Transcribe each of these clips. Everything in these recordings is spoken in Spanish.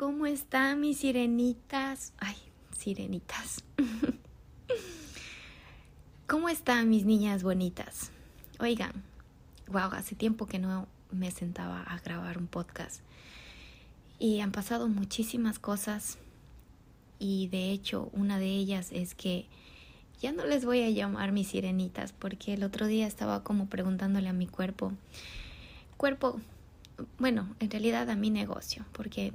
¿Cómo están mis sirenitas? Ay, sirenitas. ¿Cómo están mis niñas bonitas? Oigan, wow, hace tiempo que no me sentaba a grabar un podcast. Y han pasado muchísimas cosas y de hecho una de ellas es que ya no les voy a llamar mis sirenitas porque el otro día estaba como preguntándole a mi cuerpo, cuerpo, bueno, en realidad a mi negocio, porque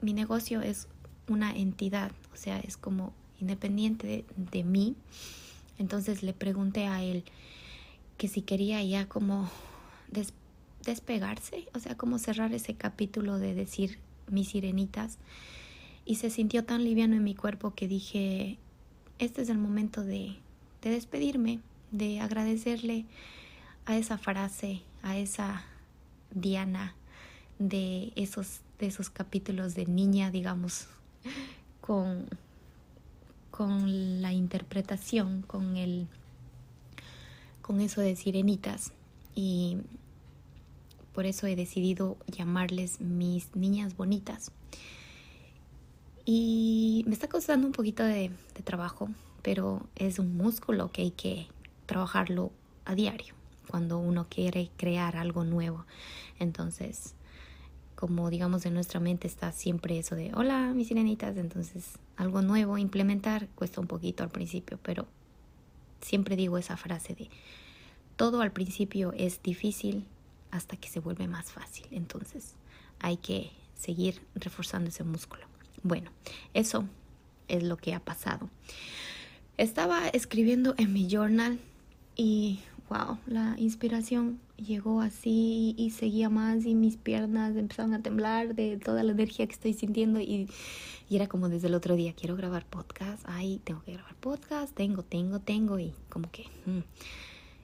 mi negocio es una entidad, o sea, es como independiente de, mí. Entonces le pregunté a él que si quería ya como despegarse, o sea, como cerrar ese capítulo de decir mis sirenitas. Y se sintió tan liviano en mi cuerpo que dije, este es el momento de, de despedirme, de agradecerle a esa frase, a esa Diana de esos, de esos capítulos de niña, digamos, con, con la interpretación, con el con eso de sirenitas y por eso he decidido llamarles mis niñas bonitas. Y me está costando un poquito de, trabajo, pero es un músculo que hay que trabajarlo a diario cuando uno quiere crear algo nuevo. Entonces, como digamos en nuestra mente está siempre eso de hola mis sirenitas, entonces algo nuevo implementar cuesta un poquito al principio, pero siempre digo esa frase de todo al principio es difícil, hasta que se vuelve más fácil. Entonces hay que seguir reforzando ese músculo. Bueno, eso es lo que ha pasado. Estaba escribiendo en mi journal y wow, la inspiración llegó así y seguía más y mis piernas empezaron a temblar de toda la energía que estoy sintiendo y, era como desde el otro día, quiero grabar podcast, ay, tengo que grabar podcast, tengo, tengo, tengo y como que... Mm.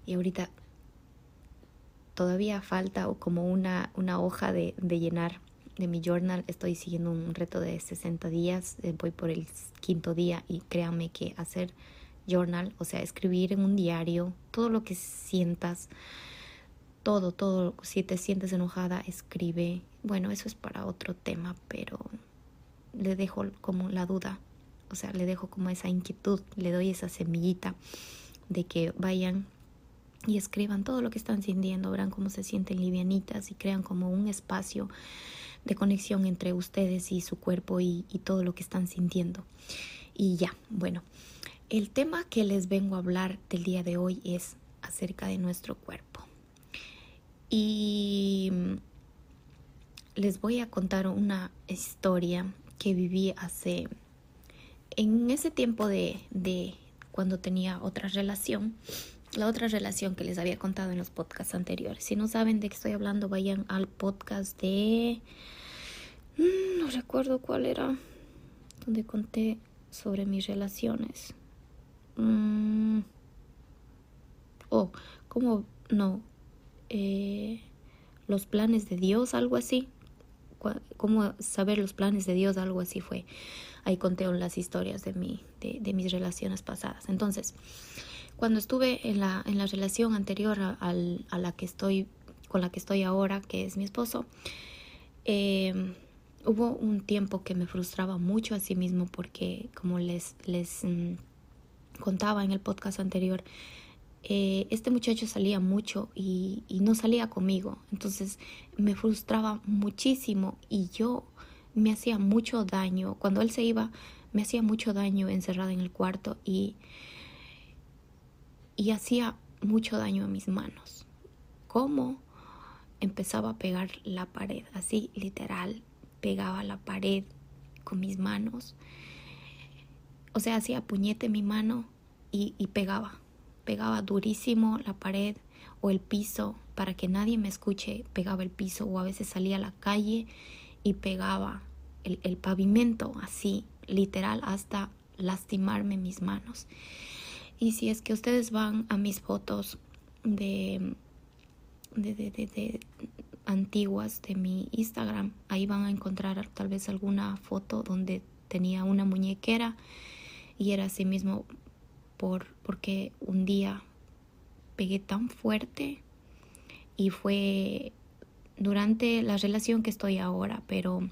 Y ahorita todavía falta como una, una hoja de, de llenar de mi journal. Estoy siguiendo un reto de 60 días, eh, voy por el quinto día y créanme que hacer journal, o sea, escribir en un diario todo lo que sientas, todo, todo, si te sientes enojada, escribe. Bueno, eso es para otro tema, pero le dejo como la duda, o sea, le dejo como esa inquietud, le doy esa semillita de que vayan y escriban todo lo que están sintiendo, verán cómo se sienten livianitas y crean como un espacio de conexión entre ustedes y su cuerpo y, todo lo que están sintiendo. Y ya, bueno, el tema que les vengo a hablar del día de hoy es acerca de nuestro cuerpo. Y les voy a contar una historia que viví hace, en ese tiempo de, de cuando tenía otra relación la otra relación que les había contado en los podcasts anteriores. Si no saben de qué estoy hablando, vayan al podcast de... Mm, no recuerdo cuál era, donde conté sobre mis relaciones. Mm, oh, ¿cómo? No. Eh, los planes de Dios, algo así. ¿Cómo saber los planes de Dios? Algo así fue. Ahí conté las historias de, mi, de, de mis relaciones pasadas. Entonces, cuando estuve en la, en la relación anterior a, a, la que estoy, con la que estoy ahora, que es mi esposo, eh, hubo un tiempo que me frustraba mucho a sí mismo porque, como les, les mm, contaba en el podcast anterior, eh, este muchacho salía mucho y, no salía conmigo. Entonces me frustraba muchísimo y yo me hacía mucho daño. Cuando él se iba, me hacía mucho daño encerrada en el cuarto y y hacía mucho daño a mis manos. ¿Cómo? Empezaba a pegar la pared, así literal, pegaba la pared con mis manos. O sea, hacía puñete mi mano y, y pegaba, pegaba durísimo la pared o el piso para que nadie me escuche, pegaba el piso o a veces salía a la calle y pegaba el, el pavimento así, literal, hasta lastimarme mis manos. Y si es que ustedes van a mis fotos de, de, de, de, antiguas de mi Instagram, ahí van a encontrar tal vez alguna foto donde tenía una muñequera y era así mismo por, porque un día pegué tan fuerte y fue durante la relación que estoy ahora, pero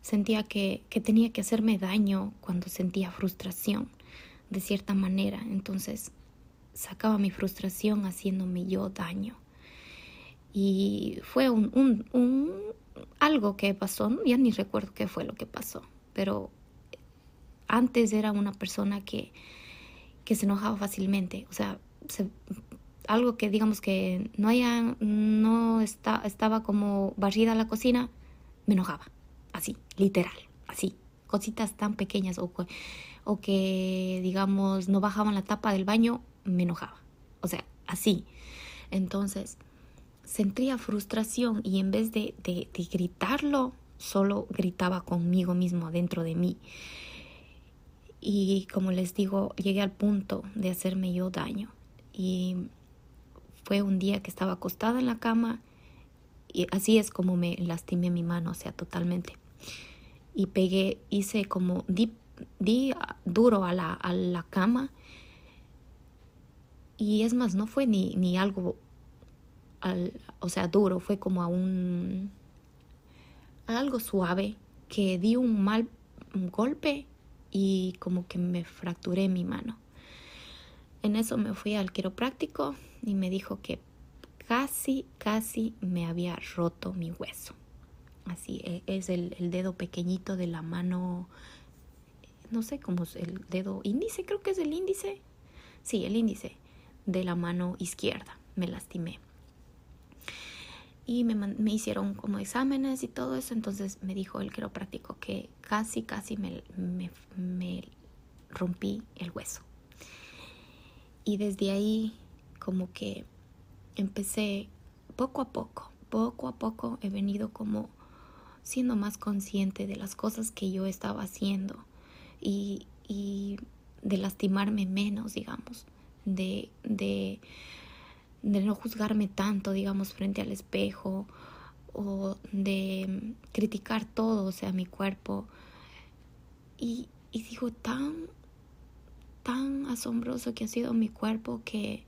sentía que, que tenía que hacerme daño cuando sentía frustración de cierta manera. Entonces sacaba mi frustración haciéndome yo daño. Y fue un, un, un, algo que pasó, ya ni recuerdo qué fue lo que pasó, pero antes era una persona que, que se enojaba fácilmente, o sea, algo que digamos que no haya, no está, estaba como barrida la cocina, me enojaba, así, literal, así, cositas tan pequeñas o, que digamos no bajaban la tapa del baño, me enojaba, o sea, así. Entonces, sentía frustración y en vez de gritarlo, solo gritaba conmigo mismo dentro de mí. Y como les digo, llegué al punto de hacerme yo daño. Y fue un día que estaba acostada en la cama y así es como me lastimé mi mano, o sea, totalmente. Y pegué, hice como, di, di duro a la, a la cama. Y es más, no fue ni, ni algo, al, o sea, duro, fue como a un, algo suave, que di un mal golpe y como que me fracturé mi mano. En eso me fui al quiropráctico y me dijo que casi, casi me había roto mi hueso. Así e, es el, el dedo pequeñito de la mano, no sé cómo es el dedo índice, creo que es el índice. Sí, el índice de la mano izquierda. Me lastimé y me, me, hicieron como exámenes y todo eso, entonces me dijo el quiropráctico que casi, casi me, me, me, rompí el hueso. Y desde ahí como que empecé poco a poco, poco a poco he venido como siendo más consciente de las cosas que yo estaba haciendo y, y de lastimarme menos, digamos, de, de de no juzgarme tanto, digamos, frente al espejo o de criticar todo, o sea, mi cuerpo. Y, y digo, tan, tan asombroso que ha sido mi cuerpo que,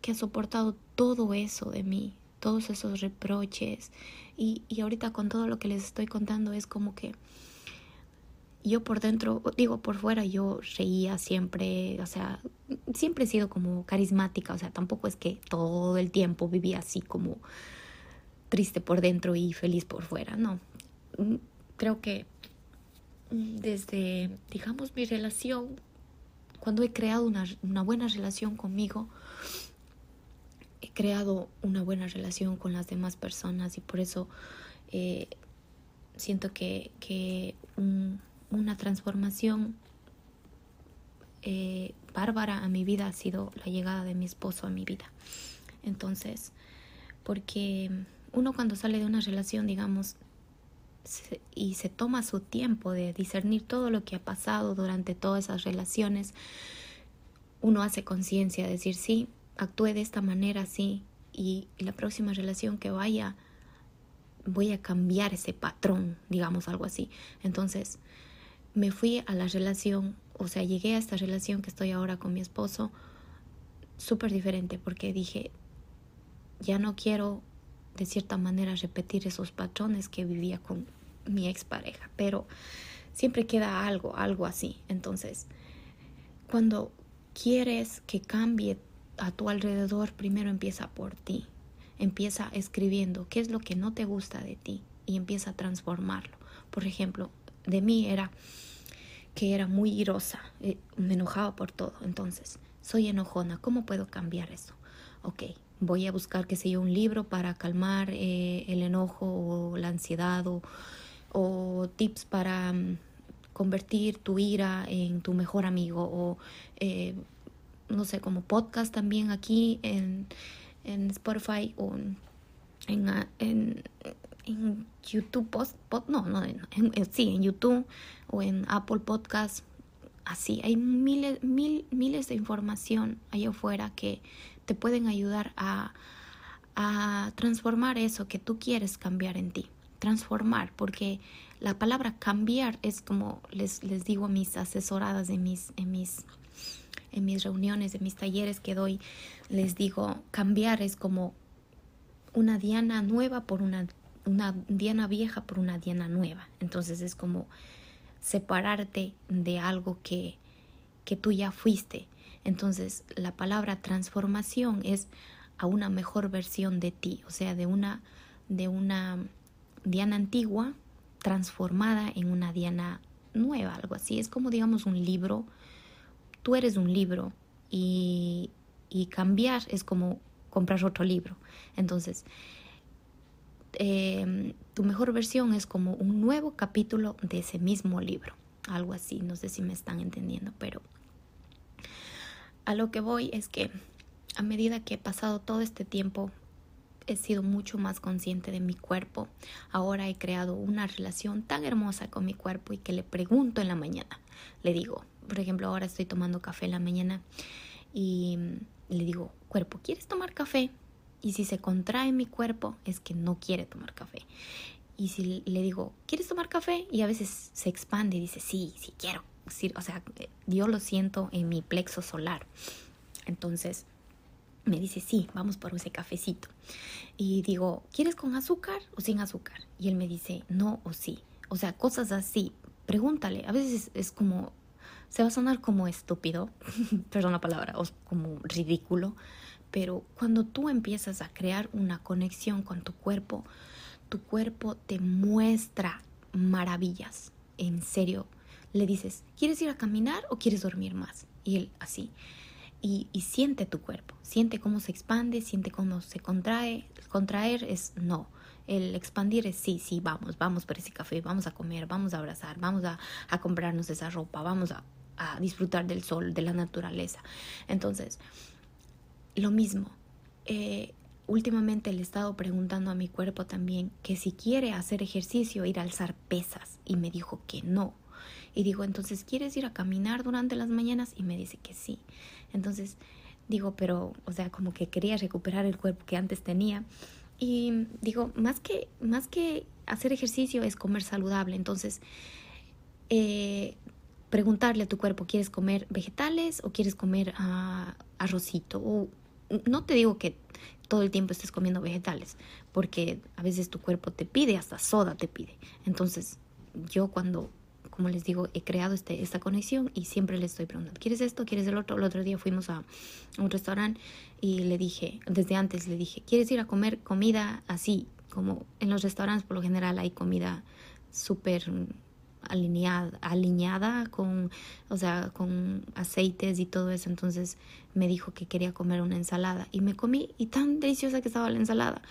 que ha soportado todo eso de mí, todos esos reproches. Y, y ahorita con todo lo que les estoy contando es como que yo por dentro, digo por fuera, yo reía siempre, o sea, siempre he sido como carismática, o sea, tampoco es que todo el tiempo vivía así como triste por dentro y feliz por fuera, no. Mm, creo que mm, desde, digamos, mi relación, cuando he creado una, una buena relación conmigo, he creado una buena relación con las demás personas y por eso eh, siento que, que un una transformación eh, bárbara a mi vida ha sido la llegada de mi esposo a mi vida. Entonces, porque uno cuando sale de una relación, digamos, y se toma su tiempo de discernir todo lo que ha pasado durante todas esas relaciones, uno hace conciencia, de decir, sí, actúe de esta manera, sí, y la próxima relación que vaya, voy a cambiar ese patrón, digamos algo así. Entonces, me fui a la relación, o sea, llegué a esta relación que estoy ahora con mi esposo súper diferente porque dije, ya no quiero de cierta manera repetir esos patrones que vivía con mi expareja, pero siempre queda algo, algo así. Entonces, cuando quieres que cambie a tu alrededor, primero empieza por ti. Empieza escribiendo qué es lo que no te gusta de ti y empieza a transformarlo. Por ejemplo, de mí era que era muy irosa, eh, me enojaba por todo. Entonces, soy enojona, ¿cómo puedo cambiar eso? Ok, voy a buscar, qué sé yo, un libro para calmar eh, el enojo o la ansiedad o, tips para um, convertir tu ira en tu mejor amigo o, eh, no sé, como podcast también aquí en, en Spotify o en YouTube, post, no, no, sí, en YouTube o en Apple Podcast, así, hay miles, mil, miles de información allá afuera que te pueden ayudar a, a transformar eso que tú quieres cambiar en ti, transformar, porque la palabra cambiar es como les, les digo a mis asesoradas en mis, en mis en mis reuniones, en mis talleres que doy, les digo, cambiar es como una diana nueva por una, una diana vieja por una diana nueva. Entonces es como separarte de algo que, que tú ya fuiste. Entonces la palabra transformación es a una mejor versión de ti, o sea, de una, de una diana antigua transformada en una diana nueva, algo así. Es como digamos un libro tú eres un libro y, cambiar es como comprar otro libro. Entonces, em, tu mejor versión es como un nuevo capítulo de ese mismo libro. Algo así, no sé si me están entendiendo, pero a lo que voy es que a medida que he pasado todo este tiempo, he sido mucho más consciente de mi cuerpo. Ahora he creado una relación tan hermosa con mi cuerpo y que le pregunto en la mañana. Le digo, por ejemplo, ahora estoy tomando café en la mañana y le digo, cuerpo, ¿quieres tomar café? Y si se contrae mi cuerpo es que no quiere tomar café. Y si le digo, ¿quieres tomar café? Y a veces se expande y dice, sí, sí quiero. o sea, yo lo siento en mi plexo solar. Entonces me dice, sí, vamos por ese cafecito. Y digo, ¿quieres con azúcar o sin azúcar? Y él me dice, no o sí. O sea, cosas así. Pregúntale. A veces es como se va a sonar como estúpido, perdón la palabra, o como ridículo, pero cuando tú empiezas a crear una conexión con tu cuerpo, tu cuerpo te muestra maravillas. En serio, le dices, ¿quieres ir a caminar o quieres dormir más? Y él así. Y, siente tu cuerpo, siente cómo se expande, siente cómo se contrae. Contraer es no. El expandir es sí, sí, vamos, vamos por ese café, vamos a comer, vamos a abrazar, vamos a, a comprarnos esa ropa, vamos a a disfrutar del sol, de la naturaleza. Entonces, lo mismo. Eh, últimamente le he estado preguntando a mi cuerpo también que si quiere hacer ejercicio, ir a alzar pesas. Y me dijo que no. Y digo, entonces, ¿quieres ir a caminar durante las mañanas? Y me dice que sí. Entonces, digo, pero, o sea, como que quería recuperar el cuerpo que antes tenía. Y digo, más que, más que hacer ejercicio es comer saludable. Entonces, eh, preguntarle a tu cuerpo, ¿quieres comer vegetales o quieres comer uh, arrocito? No te digo que todo el tiempo estés comiendo vegetales, porque a veces tu cuerpo te pide, hasta soda te pide. Entonces, yo cuando, como les digo, he creado este, esta conexión y siempre le estoy preguntando, ¿quieres esto? ¿Quieres el otro? El otro día fuimos a un restaurante y le dije, desde antes le dije, ¿quieres ir a comer comida así? Como en los restaurantes por lo general hay comida súper alineada, alineada con, o sea, con aceites y todo eso. Entonces me dijo que quería comer una ensalada y me comí y tan deliciosa que estaba la ensalada.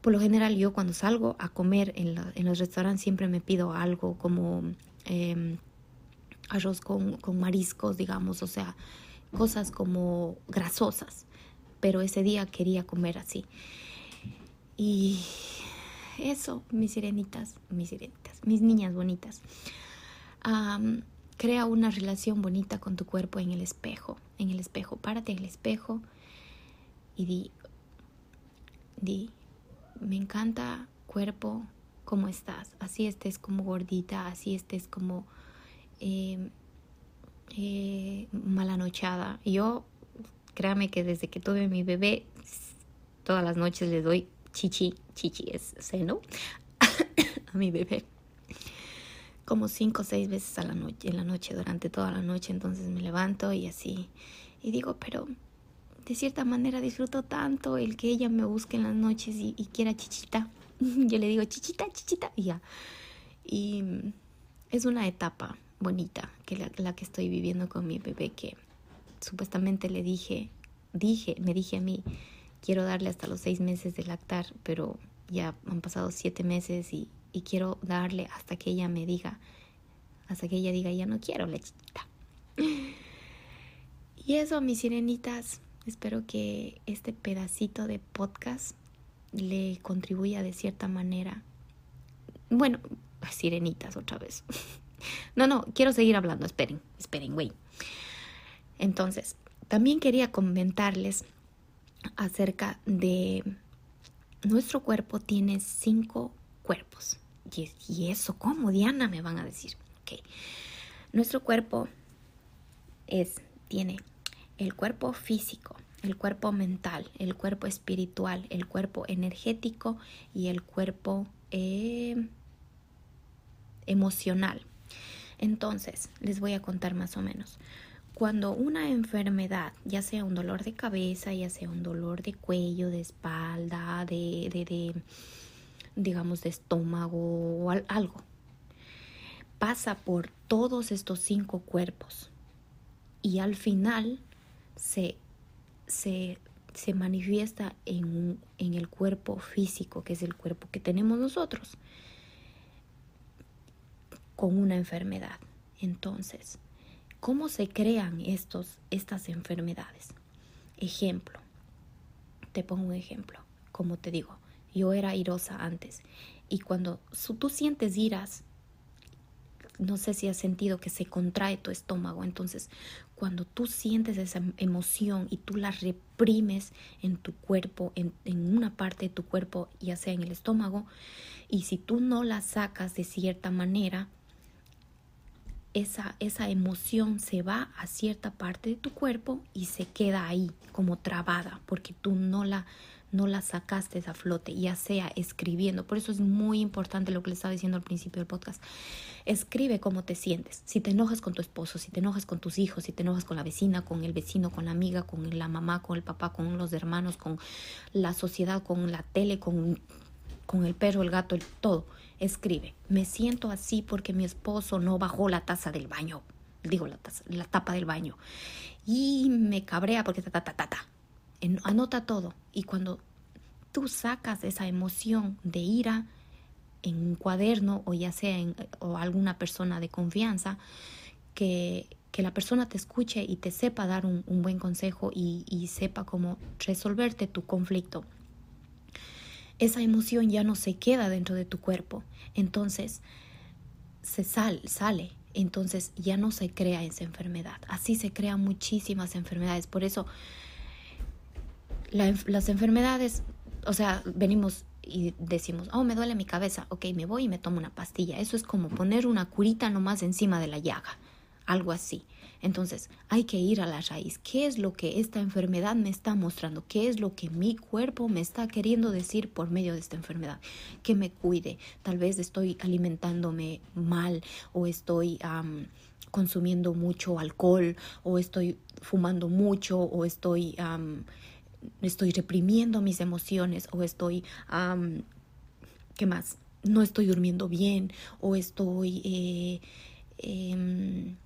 Por lo general yo cuando salgo a comer en, los restaurantes siempre me pido algo como em, arroz con, con mariscos, digamos, o sea, cosas como grasosas. Pero ese día quería comer así. Y eso, mis sirenitas, mis sirenitas, mis niñas bonitas. crea una relación bonita con tu cuerpo en el espejo. En el espejo, párate en el espejo y di, di, me encanta cuerpo, ¿cómo estás? Así estés como gordita, así estés como em, eh, malanochada. Yo, créame que desde que tuve mi bebé, todas las noches le doy chichi, chichi es seno, a mi bebé como cinco o seis veces a la noche, en la noche, durante toda la noche, entonces me levanto y así, y digo, pero de cierta manera disfruto tanto el que ella me busque en las noches y, quiera chichita. Yo le digo chichita, chichita, y ya. Y es una etapa bonita que la, la que estoy viviendo con mi bebé que supuestamente le dije, dije, me dije a mí, quiero darle hasta los seis meses de lactar, pero ya han pasado siete meses y, quiero darle hasta que ella me diga, hasta que ella diga, ya no quiero lechita. Y eso, mis sirenitas, espero que este pedacito de podcast le contribuya de cierta manera Bueno, sirenitas otra vez. No, no, quiero seguir hablando. Esperen, esperen, güey. Entonces, también quería comentarles acerca de nuestro cuerpo tiene cinco cuerpos. ¿Y, eso cómo, Diana? Me van a decir. Okay. Nuestro cuerpo es, tiene el cuerpo físico, el cuerpo mental, el cuerpo espiritual, el cuerpo energético y el cuerpo eh, emocional. Entonces, les voy a contar más o menos. Cuando una enfermedad, ya sea un dolor de cabeza, ya sea un dolor de cuello, de espalda, de, de, de digamos, de estómago o algo, pasa por todos estos cinco cuerpos y al final se, se, se manifiesta en, en el cuerpo físico, que es el cuerpo que tenemos nosotros, con una enfermedad. Entonces, ¿Cómo se crean estos, estas enfermedades? Ejemplo, te pongo un ejemplo. Como te digo, yo era irosa antes y cuando tú sientes iras, no sé si has sentido que se contrae tu estómago. Entonces, cuando tú sientes esa emoción y tú la reprimes en tu cuerpo, en, en, una parte de tu cuerpo, ya sea en el estómago, y si tú no la sacas de cierta manera, esa, esa emoción se va a cierta parte de tu cuerpo y se queda ahí como trabada porque tú no la, no la sacaste a flote, ya sea escribiendo. Por eso es muy importante lo que le estaba diciendo al principio del podcast. Escribe cómo te sientes. Si te enojas con tu esposo, si te enojas con tus hijos, si te enojas con la vecina, con el vecino, con la amiga, con la mamá, con el papá, con los hermanos, con la sociedad, con la tele, con, con el perro, el gato, el todo escribe, me siento así porque mi esposo no bajó la taza del baño, digo la, taza, la tapa del baño, y me cabrea porque ta, ta, ta, ta, ta. Anota todo. Y cuando tú sacas esa emoción de ira en un cuaderno o ya sea en o alguna persona de confianza, que, que la persona te escuche y te sepa dar un, un buen consejo y, y sepa cómo resolverte tu conflicto esa emoción ya no se queda dentro de tu cuerpo. Entonces, se sal, sale. Entonces ya no se crea esa enfermedad. Así se crean muchísimas enfermedades. Por eso las enfermedades, o sea, venimos y decimos, oh, me duele mi cabeza, ok, me voy y me tomo una pastilla. Eso es como poner una curita nomás encima de la llaga, algo así. Entonces, hay que ir a la raíz. ¿Qué es lo que esta enfermedad me está mostrando? ¿Qué es lo que mi cuerpo me está queriendo decir por medio de esta enfermedad? Que me cuide. Tal vez estoy alimentándome mal o estoy consumiendo mucho alcohol o estoy fumando mucho o estoy, estoy reprimiendo mis emociones o estoy... ¿Qué más? No estoy durmiendo bien o estoy... Eh, em,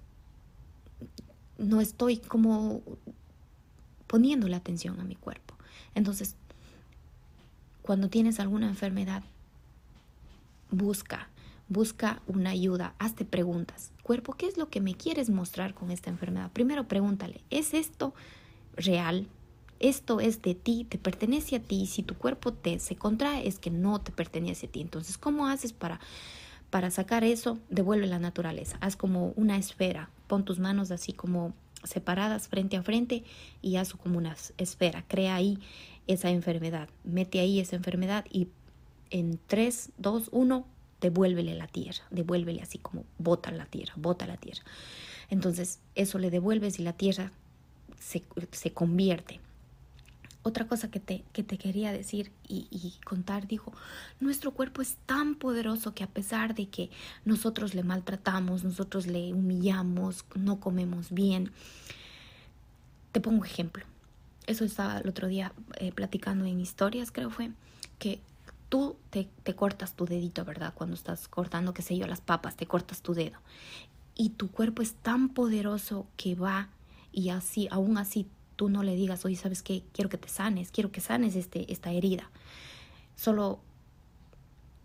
no estoy como poniendo la atención a mi cuerpo. Entonces, cuando tienes alguna enfermedad, busca, busca una ayuda, hazte preguntas. Cuerpo, ¿qué es lo que me quieres mostrar con esta enfermedad? Primero pregúntale, ¿es esto real? Esto es de ti, te pertenece a ti. Si tu cuerpo te se contrae, es que no te pertenece a ti. Entonces, ¿cómo haces para para sacar eso, devuelve la naturaleza. Haz como una esfera. Pon tus manos así como separadas frente a frente y haz como una esfera. Crea ahí esa enfermedad. Mete ahí esa enfermedad y en 3, 2, 1, devuélvele la tierra. Devuélvele así como bota la tierra, bota la tierra. Entonces eso le devuelves y la tierra se, se convierte otra cosa que te, que te quería decir y, contar, dijo, nuestro cuerpo es tan poderoso que a pesar de que nosotros le maltratamos, nosotros le humillamos, no comemos bien, te pongo ejemplo. Eso estaba el otro día eh, platicando en historias, creo fue, que tú te, te, cortas tu dedito, ¿verdad? Cuando estás cortando, qué sé yo, las papas, te cortas tu dedo. Y tu cuerpo es tan poderoso que va y así, aún así tú no le digas, oye, ¿sabes qué? Quiero que te sanes, quiero que sanes este, esta herida. Solo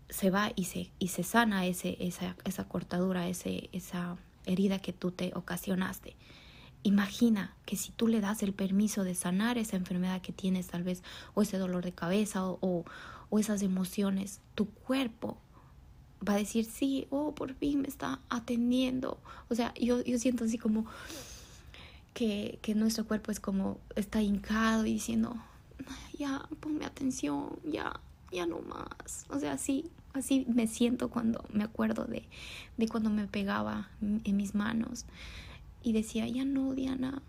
se va y se, y se sana ese, esa, esa cortadura, ese, esa herida que tú te ocasionaste. Imagina que si tú le das el permiso de sanar esa enfermedad que tienes tal vez, o ese dolor de cabeza, o, o, esas emociones, tu cuerpo va a decir, sí, oh, por fin me está atendiendo. O sea, yo, yo siento así como que, que nuestro cuerpo es como, está hincado y diciendo, ya, ponme atención, ya, ya no más. O sea, así, así me siento cuando me acuerdo de, de cuando me pegaba en mis manos y decía, ya no, Diana,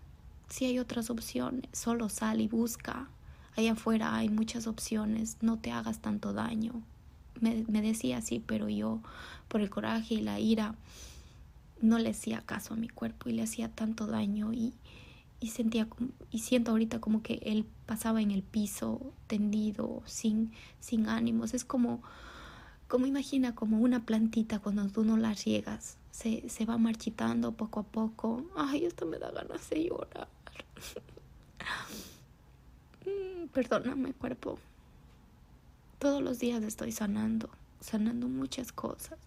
si hay otras opciones, solo sal y busca. Allá afuera hay muchas opciones, no te hagas tanto daño. Me, me decía así, pero yo, por el coraje y la ira, no le hacía caso a mi cuerpo y le hacía tanto daño y, y sentía y siento ahorita como que él pasaba en el piso tendido sin sin ánimos. Es como como imagina como una plantita cuando tú no la riegas. Se, se va marchitando poco a poco. Ay esto me da ganas de llorar. Mm, perdóname cuerpo. Todos los días estoy sanando sanando muchas cosas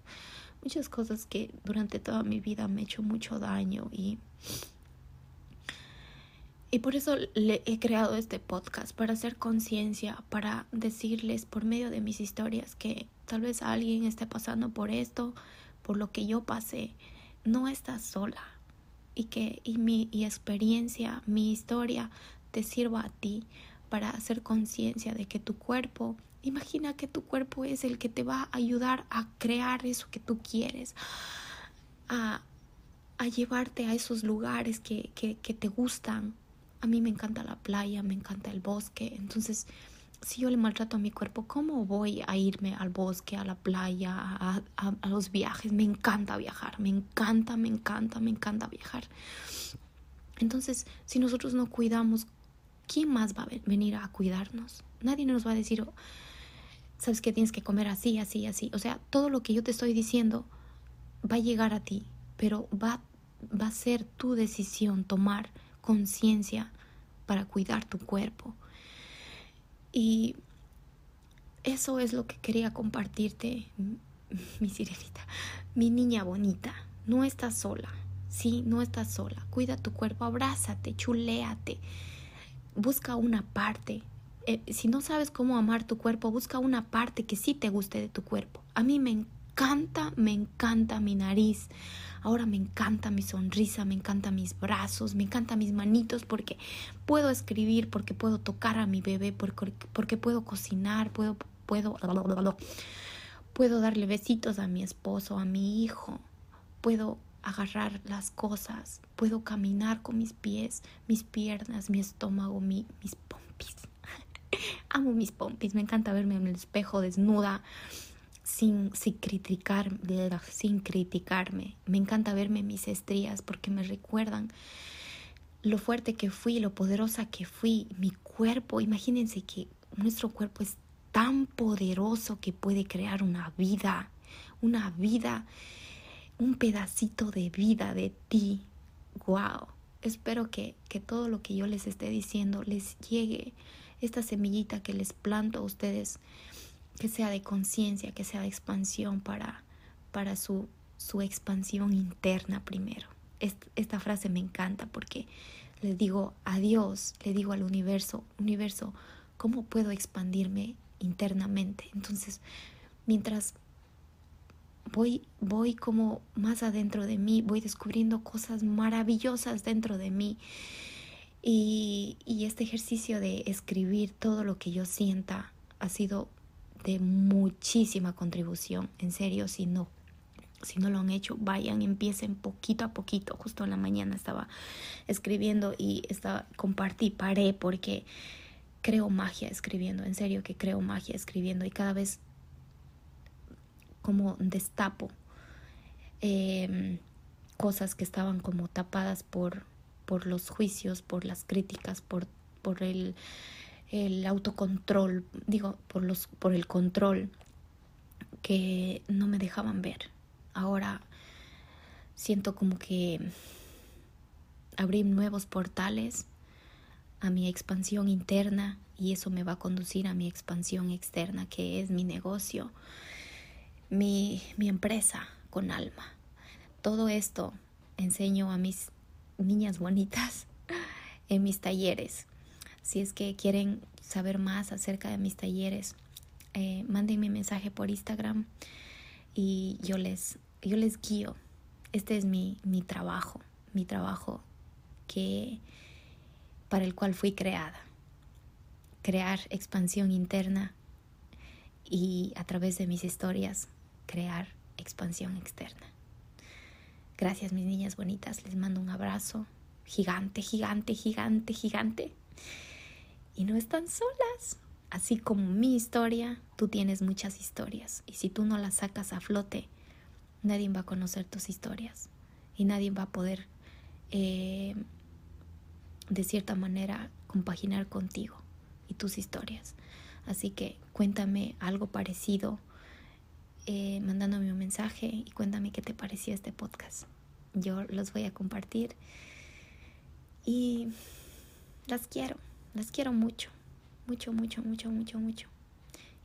muchas cosas que durante toda mi vida me he hecho mucho daño y y por eso le he creado este podcast, para hacer conciencia, para decirles por medio de mis historias que tal vez alguien esté pasando por esto, por lo que yo pasé. No estás sola. Y que y mi y experiencia, mi historia te sirva a ti para hacer conciencia de que tu cuerpo, imagina que tu cuerpo es el que te va a ayudar a crear eso que tú quieres, a, a llevarte a esos lugares que, que, te gustan, a mí me encanta la playa, me encanta el bosque, entonces si yo le maltrato a mi cuerpo, ¿cómo voy a irme al bosque, a la playa, a, a, los viajes? Me encanta viajar, me encanta, me encanta, me encanta viajar. Entonces, si nosotros no cuidamos, ¿quién más va a venir a cuidarnos? Nadie nos va a decir, sabes que tienes que comer así, así, así. O sea, todo lo que yo te estoy diciendo va a llegar a ti, pero va, va a ser tu decisión tomar conciencia para cuidar tu cuerpo. Y eso es lo que quería compartirte, mi sirenita, mi niña bonita. No estás sola, sí, no estás sola. Cuida tu cuerpo, abrázate, chuléate. Busca una parte. Eh, si no sabes cómo amar tu cuerpo, busca una parte que sí te guste de tu cuerpo. A mí me encanta, me encanta mi nariz. Ahora me encanta mi sonrisa, me encanta mis brazos, me encanta mis manitos porque puedo escribir, porque puedo tocar a mi bebé, porque, porque puedo cocinar, puedo, puedo, puedo darle besitos a mi esposo, a mi hijo, puedo agarrar las cosas, puedo caminar con mis pies, mis piernas, mi estómago, mis pompis. Amo mis pompis, me encanta verme en el espejo desnuda sin, sin, criticar, sin criticarme. Me encanta verme mis estrías porque me recuerdan lo fuerte que fui, lo poderosa que fui, mi cuerpo. Imagínense que nuestro cuerpo es tan poderoso que puede crear una vida, una vida, un pedacito de vida de ti. ¡Wow! Espero que, que todo lo que yo les esté diciendo les llegue, esta semillita que les planto a ustedes que sea de conciencia, que sea de expansión para, para su, su expansión interna primero. Esta, frase me encanta porque le digo a Dios, le digo al universo, universo, ¿cómo puedo expandirme internamente? Entonces, mientras voy, voy como más adentro de mí, voy descubriendo cosas maravillosas dentro de mí. Y, y este ejercicio de escribir todo lo que yo sienta ha sido de muchísima contribución. En serio, si no, si no lo han hecho, vayan, empiecen poquito a poquito. Justo en la mañana estaba escribiendo y estaba, compartí, paré porque creo magia escribiendo. En serio que creo magia escribiendo y cada vez como destapo em, cosas que estaban como tapadas por, por los juicios, por las críticas, por, por el el autocontrol, digo, por, los, por el control que no me dejaban ver. Ahora siento como que abrí nuevos portales a mi expansión interna y eso me va a conducir a mi expansión externa, que es mi negocio, mi, mi empresa con alma. Todo esto enseño a mis niñas bonitas en mis talleres si es que quieren saber más acerca de mis talleres, eh, mándenme mensaje por Instagram y yo les, yo les guío. Este es mi, mi trabajo, mi trabajo que, para el cual fui creada. Crear expansión interna y a través de mis historias crear expansión externa. Gracias mis niñas bonitas, les mando un abrazo gigante, gigante, gigante, gigante. Y no están solas. Así como mi historia, tú tienes muchas historias. Y si tú no las sacas a flote, nadie va a conocer tus historias. Y nadie va a poder, eh, de cierta manera, compaginar contigo y tus historias. Así que cuéntame algo parecido, eh, mandándome un mensaje y cuéntame qué te pareció este podcast. Yo los voy a compartir y las quiero, las quiero mucho, mucho, mucho, mucho, mucho, mucho.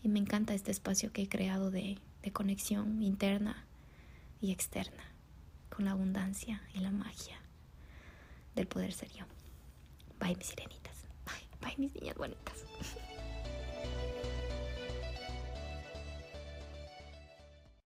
Y me encanta este espacio que he creado de, de conexión interna y externa con la abundancia y la magia del poder ser yo. Bye mis sirenitas. Bye, bye mis niñas bonitas.